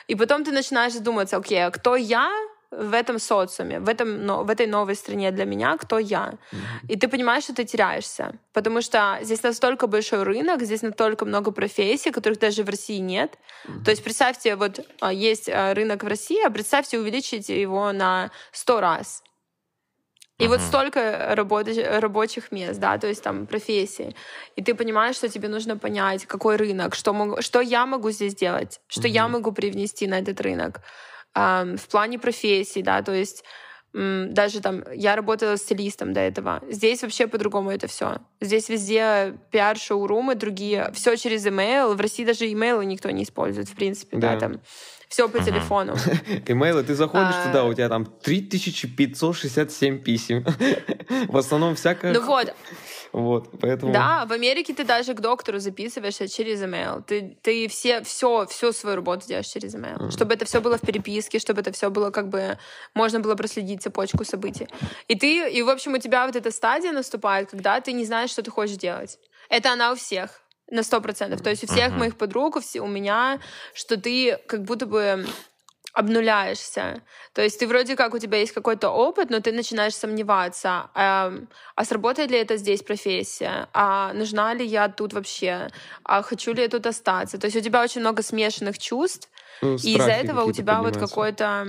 И потом ты начинаешь задуматься, окей, а кто я, в этом социуме, в, этом, но, в этой новой стране для меня, кто я. Mm-hmm. И ты понимаешь, что ты теряешься. Потому что здесь настолько большой рынок, здесь настолько много профессий, которых даже в России нет. Mm-hmm. То есть представьте, вот а, есть а, рынок в России, а представьте, увеличите его на 100 раз. И вот столько работ- рабочих мест, да, то есть там профессии. И ты понимаешь, что тебе нужно понять, какой рынок, что, могу, что я могу здесь делать, что uh-huh. я могу привнести на этот рынок в плане профессии, да, то есть даже там я работала стилистом до этого. Здесь вообще по-другому это все. Здесь везде пиар, шоурумы, другие. Все через email. В России даже имейлы никто не использует, в принципе, да, да там все по телефону. Имейлы, ты заходишь а... туда, у тебя там 3567 писем. В основном всякое... Ну вот, вот, поэтому... Да, в Америке ты даже к доктору записываешься через email. Ты, ты все, все, всю свою работу делаешь через email. Mm. Чтобы это все было в переписке, чтобы это все было как бы... Можно было проследить цепочку событий. И ты, и в общем у тебя вот эта стадия наступает, когда ты не знаешь, что ты хочешь делать. Это она у всех. На сто процентов. То есть у всех uh-huh. моих подруг, у, меня, что ты как будто бы обнуляешься. То есть ты вроде как у тебя есть какой-то опыт, но ты начинаешь сомневаться, а, а сработает ли это здесь профессия, а нужна ли я тут вообще, а хочу ли я тут остаться. То есть у тебя очень много смешанных чувств, ну, и из-за этого у тебя вот какой-то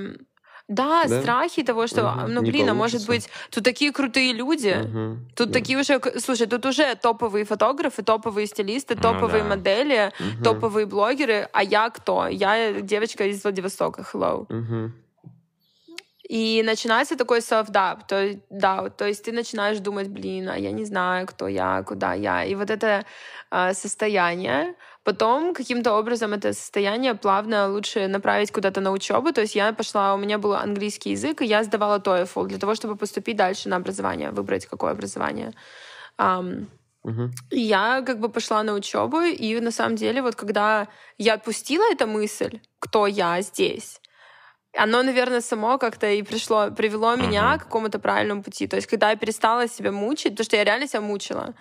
да, да, страхи того, что, угу, ну, блин, а может быть, тут такие крутые люди, угу, тут да. такие уже, слушай, тут уже топовые фотографы, топовые стилисты, ну топовые ну, да. модели, угу. топовые блогеры, а я кто? Я девочка из Владивостока, hello. Угу. И начинается такой self-doubt, то, да, то есть ты начинаешь думать, блин, а я не знаю, кто я, куда я. И вот это э, состояние, Потом каким-то образом это состояние плавно лучше направить куда-то на учебу. То есть я пошла, у меня был английский язык, и я сдавала TOEFL для того, чтобы поступить дальше на образование, выбрать какое образование. Um, uh И я как бы пошла на учебу, и на самом деле вот когда я отпустила эту мысль, кто я здесь, оно, наверное, само как-то и пришло, привело uh-huh. меня к какому-то правильному пути. То есть, когда я перестала себя мучить, потому что я реально себя мучила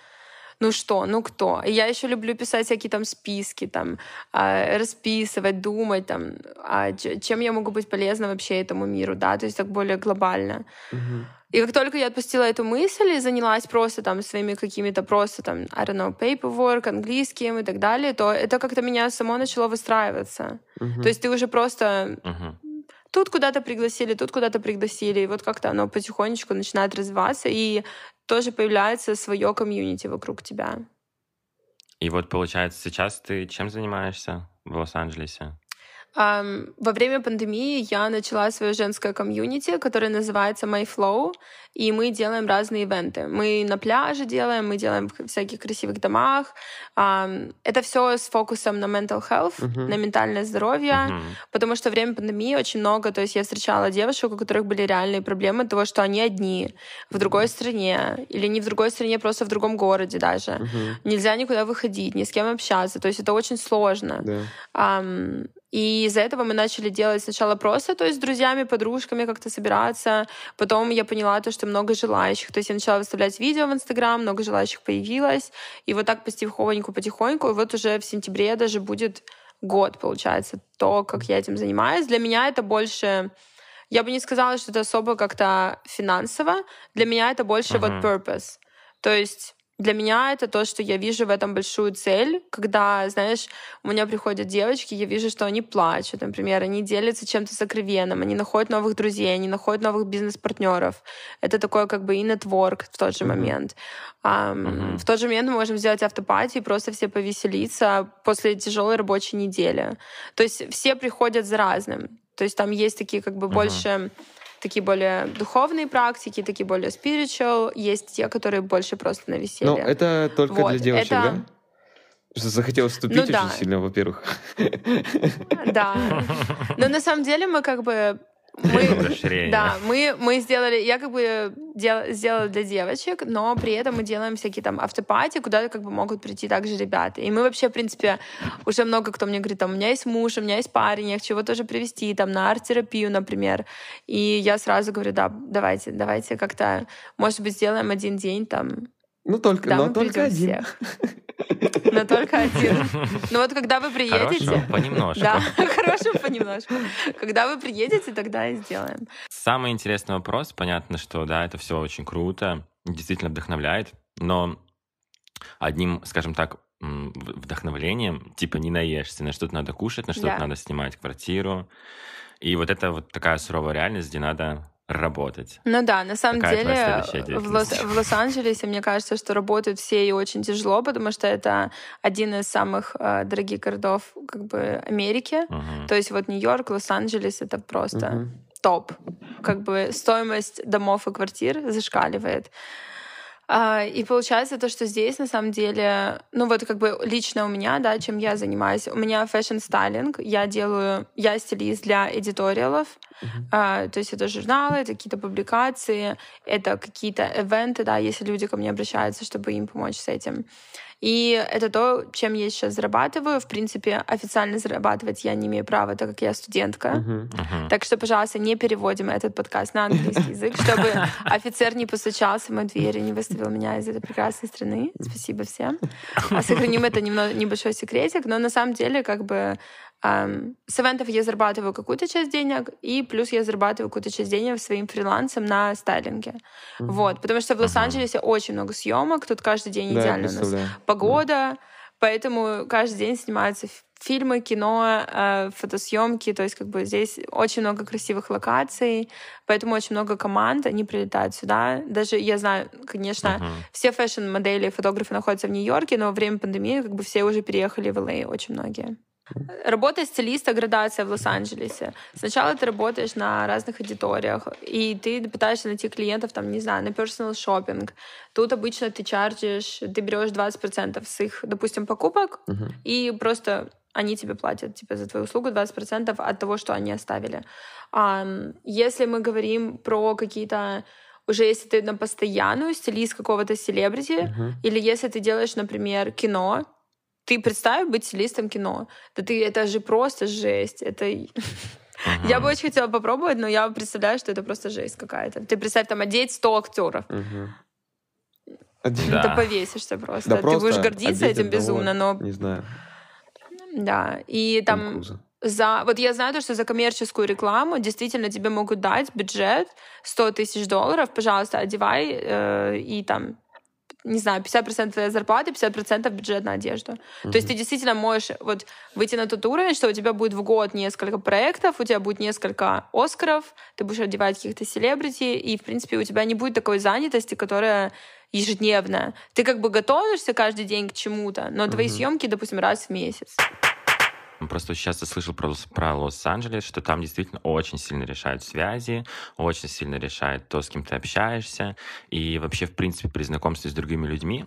ну что, ну кто. Я еще люблю писать всякие там списки, там, э, расписывать, думать, там, а чем я могу быть полезна вообще этому миру, да, то есть так более глобально. И как только я отпустила эту мысль и занялась просто там своими какими-то просто там, I don't know, paperwork, английским и так далее, то это как-то меня само начало выстраиваться. Uh-huh. То есть ты уже просто uh-huh. тут куда-то пригласили, тут куда-то пригласили, и вот как-то оно потихонечку начинает развиваться, и тоже появляется свое комьюнити вокруг тебя. И вот получается, сейчас ты чем занимаешься в Лос-Анджелесе? Во время пандемии я начала свое женское комьюнити, которое называется My Flow, и мы делаем разные ивенты. Мы на пляже делаем, мы делаем в всяких красивых домах. Это все с фокусом на mental health, uh-huh. на ментальное здоровье, uh-huh. потому что во время пандемии очень много, то есть я встречала девушек, у которых были реальные проблемы того, что они одни в другой стране, или не в другой стране, просто в другом городе даже. Uh-huh. Нельзя никуда выходить, ни с кем общаться, то есть это очень сложно. Yeah. И из-за этого мы начали делать сначала просто, то есть с друзьями, подружками как-то собираться. Потом я поняла то, что много желающих. То есть я начала выставлять видео в Инстаграм, много желающих появилось. И вот так потихоньку, потихоньку. И вот уже в сентябре даже будет год, получается, то, как я этим занимаюсь. Для меня это больше... Я бы не сказала, что это особо как-то финансово. Для меня это больше uh-huh. вот purpose. То есть для меня это то, что я вижу в этом большую цель, когда, знаешь, у меня приходят девочки, я вижу, что они плачут, например, они делятся чем-то сокровенным, они находят новых друзей, они находят новых бизнес-партнеров. Это такое как бы и нетворк в тот же момент. Um, mm-hmm. В тот же момент мы можем сделать автопати и просто все повеселиться после тяжелой рабочей недели. То есть все приходят за разным. То есть там есть такие как бы mm-hmm. больше такие более духовные практики, такие более spiritual, есть те, которые больше просто на веселье. Ну, это только вот, для девочек, это... да? Что захотелось вступить ну, очень да. сильно, во-первых. Да. Но на самом деле мы как бы мы, да, мы, мы сделали, я как бы дел, сделала для девочек, но при этом мы делаем всякие там автопати, куда как бы могут прийти также ребята. И мы вообще, в принципе, уже много кто мне говорит, там, у меня есть муж, у меня есть парень, я хочу его тоже привести там на арт-терапию, например. И я сразу говорю, да, давайте, давайте как-то, может быть, сделаем один день там. Ну, только, да, но только один. Всех. Но только один. Ну вот когда вы приедете... Хорошо, понемножку. Да, хорошо, понемножку. Когда вы приедете, тогда и сделаем. Самый интересный вопрос. Понятно, что да, это все очень круто, действительно вдохновляет, но одним, скажем так, вдохновлением, типа не наешься, на что-то надо кушать, на что-то да. надо снимать квартиру. И вот это вот такая суровая реальность, где надо работать. Ну да, на самом Какая деле в, Лос- в Лос-Анджелесе мне кажется, что работают все и очень тяжело, потому что это один из самых э, дорогих городов как бы Америки. Uh-huh. То есть вот Нью-Йорк, Лос-Анджелес это просто uh-huh. топ. Как бы стоимость домов и квартир зашкаливает. А, и получается то, что здесь на самом деле, ну вот как бы лично у меня, да, чем я занимаюсь. У меня fashion-styling, я делаю, я стилист для editorial ов, uh-huh. то есть это журналы, это какие-то публикации, это какие-то ивенты, да, если люди ко мне обращаются, чтобы им помочь с этим. И это то, чем я сейчас зарабатываю. В принципе, официально зарабатывать я не имею права, так как я студентка. Uh-huh. Uh-huh. Так что, пожалуйста, не переводим этот подкаст на английский язык, чтобы офицер не постучался в мою дверь и не выставил меня из этой прекрасной страны. Спасибо всем. А сохраним это небольшой секретик, но на самом деле как бы с ивентов я зарабатываю какую-то часть денег, и плюс я зарабатываю какую-то часть денег своим фрилансом на стайлинге. Mm-hmm. Вот, потому что в Лос-Анджелесе uh-huh. очень много съемок, тут каждый день да, идеально у нас погода, yeah. поэтому каждый день снимаются фильмы, кино, э, фотосъемки, то есть как бы здесь очень много красивых локаций, поэтому очень много команд, они прилетают сюда. Даже я знаю, конечно, uh-huh. все фэшн-модели, фотографы находятся в Нью-Йорке, но во время пандемии как бы все уже переехали в Л.А., очень многие. Работа стилиста, градация в Лос-Анджелесе. Сначала ты работаешь на разных аудиториях, и ты пытаешься найти клиентов, там, не знаю, на personal shopping. Тут обычно ты чарджишь, ты берешь 20% с их, допустим, покупок, uh-huh. и просто они тебе платят типа, за твою услугу 20% от того, что они оставили. Если мы говорим про какие-то уже если ты на постоянную стилист какого-то селебрити, uh-huh. или если ты делаешь, например, кино, ты представь быть стилистом кино. Да ты, это же просто жесть. Это... Uh-huh. Я бы очень хотела попробовать, но я представляю, что это просто жесть какая-то. Ты представь, там, одеть 100 актеров. Uh-huh. Да. Ты повесишься просто. Да, просто ты будешь гордиться этим безумно, но... Не знаю. Да, и там... За, вот я знаю то, что за коммерческую рекламу действительно тебе могут дать бюджет 100 тысяч долларов, пожалуйста, одевай э, и там не знаю, 50% твоей зарплаты, 50% бюджет на одежду. Mm-hmm. То есть ты действительно можешь вот выйти на тот уровень, что у тебя будет в год несколько проектов, у тебя будет несколько Оскаров, ты будешь одевать каких-то селебрити, и, в принципе, у тебя не будет такой занятости, которая ежедневная. Ты как бы готовишься каждый день к чему-то, но mm-hmm. твои съемки, допустим, раз в месяц. Просто сейчас я слышал про, про Лос-Анджелес, что там действительно очень сильно решают связи, очень сильно решает то, с кем ты общаешься. И вообще, в принципе, при знакомстве с другими людьми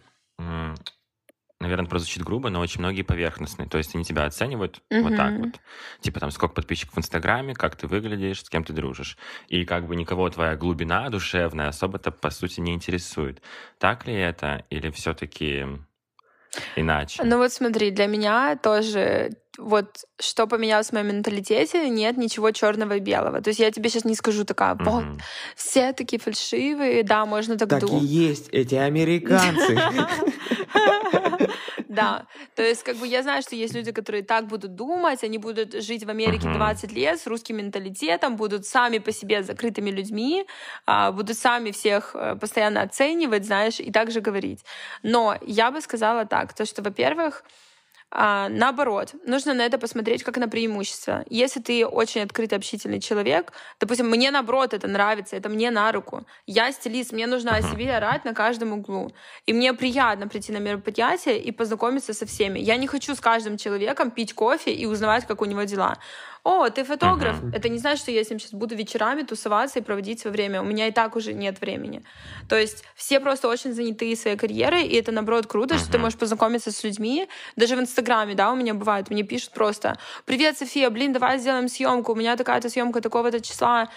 наверное, прозвучит грубо, но очень многие поверхностные. То есть они тебя оценивают mm-hmm. вот так вот. Типа там, сколько подписчиков в Инстаграме, как ты выглядишь, с кем ты дружишь. И как бы никого твоя глубина душевная особо-то, по сути, не интересует. Так ли это? Или все-таки иначе? Ну вот смотри, для меня тоже вот что поменялось в моем менталитете, нет ничего черного и белого. То есть я тебе сейчас не скажу такая, вот, mm-hmm. все такие фальшивые, да, можно так, думать. Так и есть эти американцы. Да, то есть как бы я знаю, что есть люди, которые так будут думать, они будут жить в Америке 20 лет с русским менталитетом, будут сами по себе закрытыми людьми, а, будут сами всех э, постоянно оценивать, знаешь, и также говорить. Но я бы сказала так, то что, во-первых, а, наоборот, нужно на это посмотреть как на преимущество. Если ты очень открытый, общительный человек, допустим, мне наоборот это нравится, это мне на руку. Я стилист, мне нужно о себе орать на каждом углу. И мне приятно прийти на мероприятие и познакомиться со всеми. Я не хочу с каждым человеком пить кофе и узнавать, как у него дела о, ты фотограф. Uh-huh. Это не значит, что я с ним сейчас буду вечерами тусоваться и проводить свое время. У меня и так уже нет времени. То есть все просто очень заняты своей карьерой, и это, наоборот, круто, uh-huh. что ты можешь познакомиться с людьми. Даже в Инстаграме, да, у меня бывает, мне пишут просто «Привет, София, блин, давай сделаем съемку, у меня такая-то съемка такого-то числа».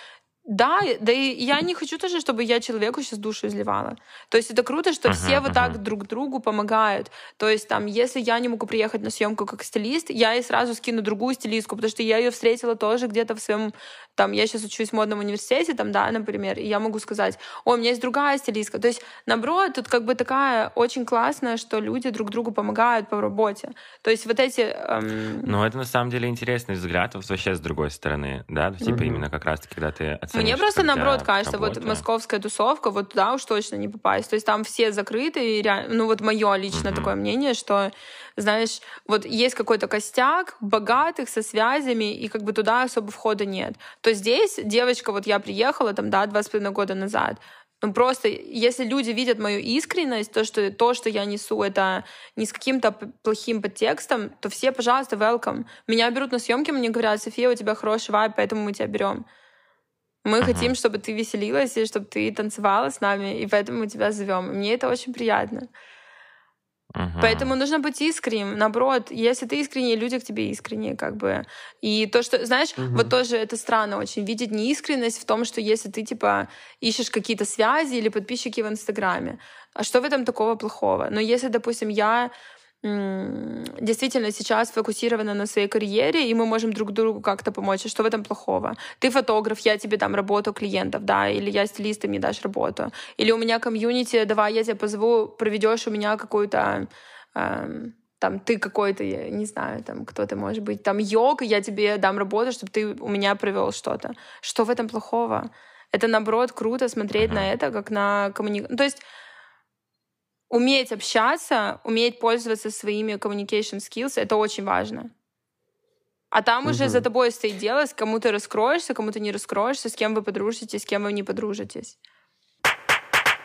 Да, да и я не хочу тоже, чтобы я человеку сейчас душу изливала. То есть это круто, что uh-huh, все вот uh-huh. так друг другу помогают. То есть там, если я не могу приехать на съемку как стилист, я и сразу скину другую стилистку, потому что я ее встретила тоже где-то в своем там, я сейчас учусь в модном университете, там, да, например, и я могу сказать, о, у меня есть другая стилистка. То есть, наоборот, тут как бы такая очень классная, что люди друг другу помогают по работе. То есть вот эти... Эм... Ну, это на самом деле интересный взгляд вообще с другой стороны, да, типа mm-hmm. именно как раз-таки, когда ты оцениваешь, Мне просто наоборот кажется, работа. вот московская тусовка, вот туда уж точно не попасть. То есть там все закрыты, и реально, ну вот мое личное mm-hmm. такое мнение, что знаешь, вот есть какой-то костяк богатых со связями, и как бы туда особо входа нет. То здесь девочка, вот я приехала там, да, два с половиной года назад, ну просто, если люди видят мою искренность, то, что то, что я несу, это не с каким-то плохим подтекстом, то все, пожалуйста, welcome. Меня берут на съемки, мне говорят, София, у тебя хороший вайб, поэтому мы тебя берем. Мы uh-huh. хотим, чтобы ты веселилась и чтобы ты танцевала с нами, и поэтому мы тебя зовем. мне это очень приятно. Uh-huh. Поэтому нужно быть искренним. Наоборот, если ты искренний, люди к тебе искренние, как бы. И то, что, знаешь, uh-huh. вот тоже это странно очень, видеть неискренность в том, что если ты, типа, ищешь какие-то связи или подписчики в Инстаграме, а что в этом такого плохого? Но если, допустим, я действительно сейчас фокусированы на своей карьере, и мы можем друг другу как-то помочь. А что в этом плохого? Ты фотограф, я тебе дам работу клиентов, да, или я стилист, ты мне дашь работу. Или у меня комьюнити, давай я тебя позову, проведешь у меня какую-то эм, там ты какой-то, я не знаю, там кто ты может быть, там йог, я тебе дам работу, чтобы ты у меня провел что-то. Что в этом плохого? Это наоборот круто смотреть на это как на коммуникацию. Ну, то есть уметь общаться, уметь пользоваться своими communication skills, это очень важно. А там угу. уже за тобой стоит дело, с кому ты раскроешься, кому ты не раскроешься, с кем вы подружитесь, с кем вы не подружитесь.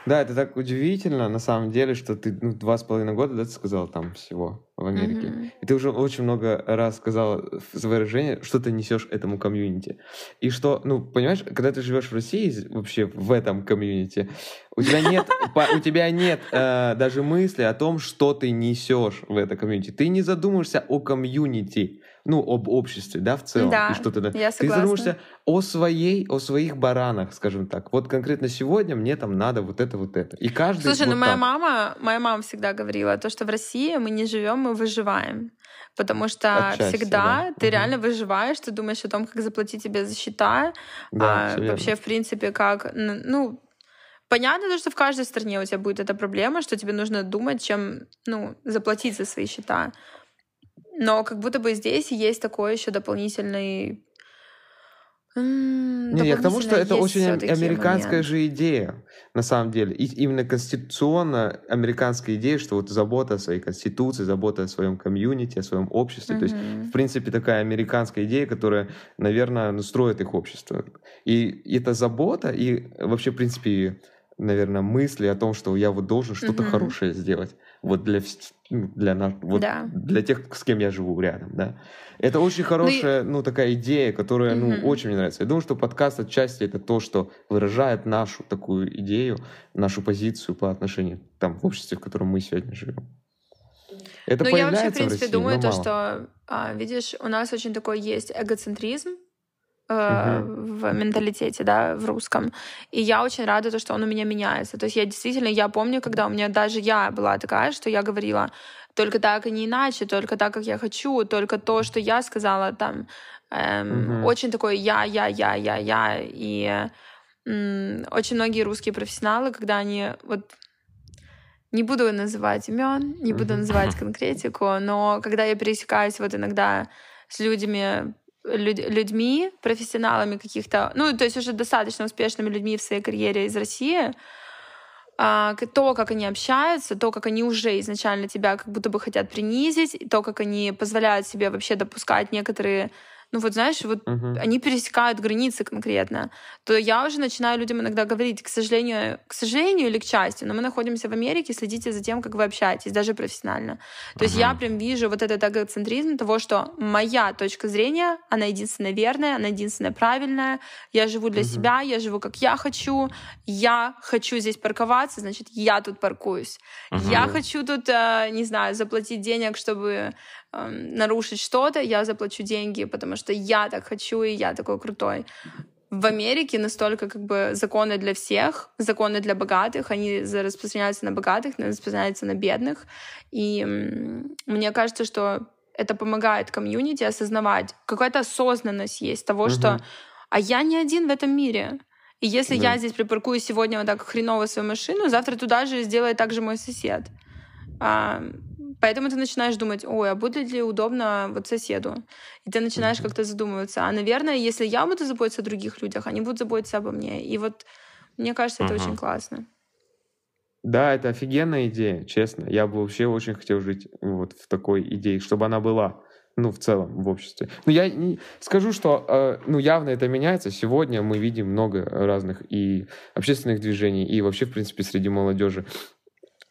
Да, это так удивительно, на самом деле, что ты ну, два с половиной года, да, ты сказал там всего в Америке. Mm-hmm. И ты уже очень много раз сказала выражение, что ты несешь этому комьюнити. И что, ну, понимаешь, когда ты живешь в России, вообще в этом комьюнити, у тебя нет, у тебя нет э, даже мысли о том, что ты несешь в это комьюнити. Ты не задумываешься о комьюнити ну, об обществе, да, в целом. Да, и что-то, да. я согласна. Ты задумаешься о своей, о своих баранах, скажем так. Вот конкретно сегодня мне там надо вот это, вот это. И каждый Слушай, вот ну моя мама, моя мама всегда говорила, то, что в России мы не живем, мы выживаем. Потому что Отчасти, всегда да. ты угу. реально выживаешь, ты думаешь о том, как заплатить тебе за счета. Да, а, вообще, в принципе, как, ну, Понятно, то, что в каждой стране у тебя будет эта проблема, что тебе нужно думать, чем ну, заплатить за свои счета. Но как будто бы здесь есть такой еще дополнительный не, я к тому, что это очень американская момент. же идея, на самом деле. И именно конституционно американская идея, что вот забота о своей конституции, забота о своем комьюнити, о своем обществе. Mm-hmm. То есть, в принципе, такая американская идея, которая, наверное, ну, строит их общество. И эта забота, и вообще, в принципе, наверное, мысли о том, что я вот должен что-то mm-hmm. хорошее сделать вот для, ну, для, нас, вот да. для тех, с кем я живу рядом, да. Это очень хорошая, ну, ну такая идея, которая, ну, угу. очень мне нравится. Я думаю, что подкаст отчасти это то, что выражает нашу такую идею, нашу позицию по отношению там в обществе, в котором мы сегодня живем. Это ну, я вообще, в принципе, в России, думаю, то, что, а, видишь, у нас очень такой есть эгоцентризм, э, в менталитете, да, в русском. И я очень рада, то, что он у меня меняется. То есть я действительно, я помню, когда у меня даже я была такая, что я говорила только так и не иначе, только так, как я хочу, только то, что я сказала там. Эм, угу. Очень такой я, я, я, я, я. И м, очень многие русские профессионалы, когда они вот не буду называть имен, не буду называть конкретику, но когда я пересекаюсь вот иногда с людьми люд, людьми, профессионалами каких-то, ну, то есть уже достаточно успешными людьми в своей карьере из России, а, то, как они общаются, то, как они уже изначально тебя как будто бы хотят принизить, то, как они позволяют себе вообще допускать некоторые ну вот знаешь, вот uh-huh. они пересекают границы конкретно, то я уже начинаю людям иногда говорить, к сожалению, к сожалению или к счастью, но мы находимся в Америке, следите за тем, как вы общаетесь, даже профессионально. То uh-huh. есть я прям вижу вот этот эгоцентризм того, что моя точка зрения, она единственная верная, она единственная правильная, я живу для uh-huh. себя, я живу как я хочу, я хочу здесь парковаться, значит, я тут паркуюсь. Uh-huh. Я хочу тут, э, не знаю, заплатить денег, чтобы нарушить что-то, я заплачу деньги, потому что я так хочу, и я такой крутой. В Америке настолько как бы законы для всех, законы для богатых, они распространяются на богатых, распространяются на бедных. И мне кажется, что это помогает комьюнити осознавать, какая-то осознанность есть того, угу. что а я не один в этом мире. И если да. я здесь припаркую сегодня вот так хреново свою машину, завтра туда же сделает так же мой сосед. А, Поэтому ты начинаешь думать, ой, а будет ли удобно вот соседу? И ты начинаешь как-то задумываться. А, наверное, если я буду заботиться о других людях, они будут заботиться обо мне. И вот мне кажется, это mm-hmm. очень классно. Да, это офигенная идея, честно. Я бы вообще очень хотел жить вот в такой идее, чтобы она была ну, в целом, в обществе. Но я не скажу, что, э, ну, явно это меняется. Сегодня мы видим много разных и общественных движений, и вообще, в принципе, среди молодежи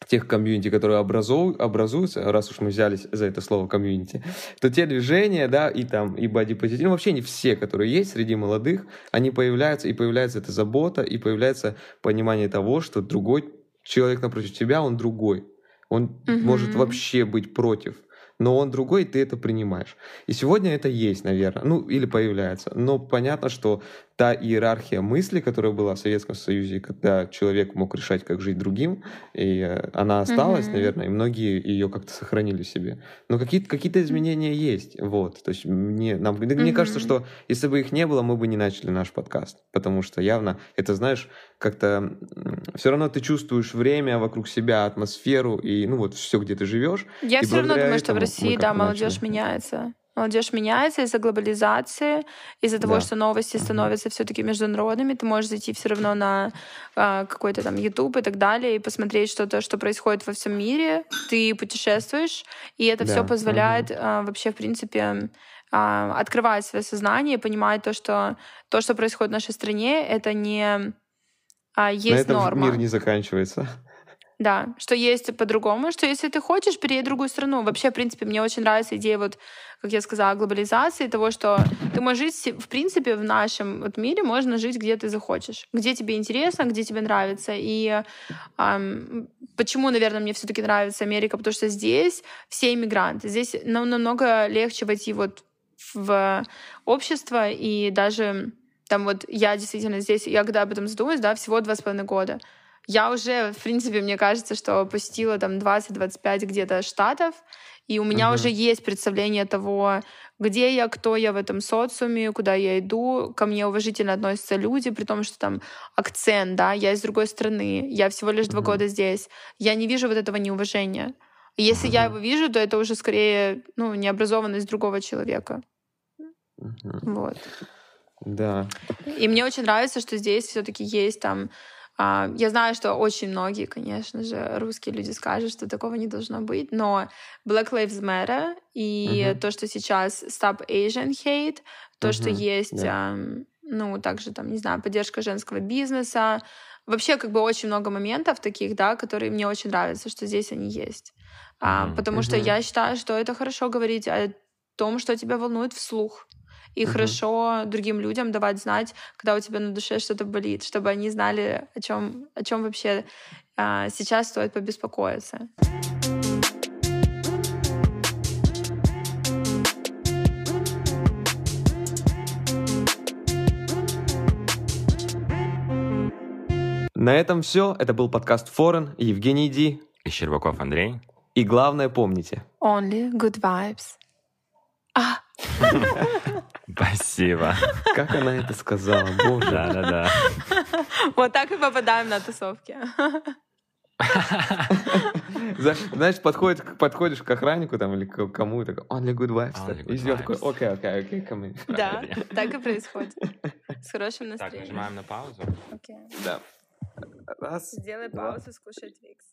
тех комьюнити, которые образу, образуются, раз уж мы взялись за это слово комьюнити, то те движения, да, и там, и бодипозитив, ну, вообще не все, которые есть среди молодых, они появляются, и появляется эта забота, и появляется понимание того, что другой человек напротив тебя, он другой. Он угу. может вообще быть против но он другой, и ты это принимаешь. И сегодня это есть, наверное, ну или появляется. Но понятно, что та иерархия мысли, которая была в Советском Союзе, когда человек мог решать, как жить другим, и э, она осталась, mm-hmm. наверное, и многие ее как-то сохранили себе. Но какие-то какие изменения есть, вот. То есть мне, нам, mm-hmm. мне кажется, что если бы их не было, мы бы не начали наш подкаст, потому что явно это, знаешь, как-то все равно ты чувствуешь время вокруг себя, атмосферу и, ну вот, все, где ты живешь. Я все равно думаю, что в России, да, молодежь меняется. Молодежь меняется из-за глобализации, из-за того, да. что новости становятся все-таки международными. Ты можешь зайти все равно на э, какой-то там YouTube и так далее и посмотреть что-то, что происходит во всем мире. Ты путешествуешь, и это да. все позволяет угу. э, вообще, в принципе, э, открывать свое сознание, понимать то, что то, что происходит в нашей стране, это не э, есть На этом норма. мир не заканчивается. Да, что есть по-другому, что если ты хочешь, переедь в другую страну. Вообще, в принципе, мне очень нравится идея, вот, как я сказала, глобализации, того, что ты можешь жить, в принципе, в нашем вот мире можно жить, где ты захочешь, где тебе интересно, где тебе нравится. И эм, почему, наверное, мне все таки нравится Америка, потому что здесь все иммигранты, здесь нам намного легче войти вот в общество, и даже там вот я действительно здесь, я когда об этом задумаюсь, да, всего два с половиной года, я уже, в принципе, мне кажется, что посетила там 20-25 где-то штатов, и у меня uh-huh. уже есть представление того, где я, кто я в этом социуме, куда я иду. Ко мне уважительно относятся люди, при том, что там акцент, да, я из другой страны, я всего лишь uh-huh. два года здесь. Я не вижу вот этого неуважения. И если uh-huh. я его вижу, то это уже скорее, ну, необразованность другого человека. Uh-huh. Вот. Да. И мне очень нравится, что здесь все-таки есть там я знаю, что очень многие, конечно же, русские люди скажут, что такого не должно быть, но Black Lives Matter и uh-huh. то, что сейчас Stop Asian Hate, то, uh-huh. что есть, yeah. ну, также там, не знаю, поддержка женского бизнеса, вообще как бы очень много моментов таких, да, которые мне очень нравятся, что здесь они есть. Uh-huh. потому uh-huh. что я считаю, что это хорошо говорить о том, что тебя волнует вслух и угу. хорошо другим людям давать знать, когда у тебя на душе что-то болит, чтобы они знали, о чем, о чем вообще а, сейчас стоит побеспокоиться. На этом все. Это был подкаст Форен. Евгений Ди. И Щербаков Андрей. И главное помните. Only good vibes. А! Спасибо. Как она это сказала, боже. Да-да-да. Вот так и попадаем на тусовки. Знаешь, подходит, подходишь к охраннику там или к кому такой, only good vibes. И он такой, окей, окей, окей, come Да, так и происходит. С хорошим настроением. Так, нажимаем на паузу. Окей. Да. Раз. Сделай паузу, скушай Твикс.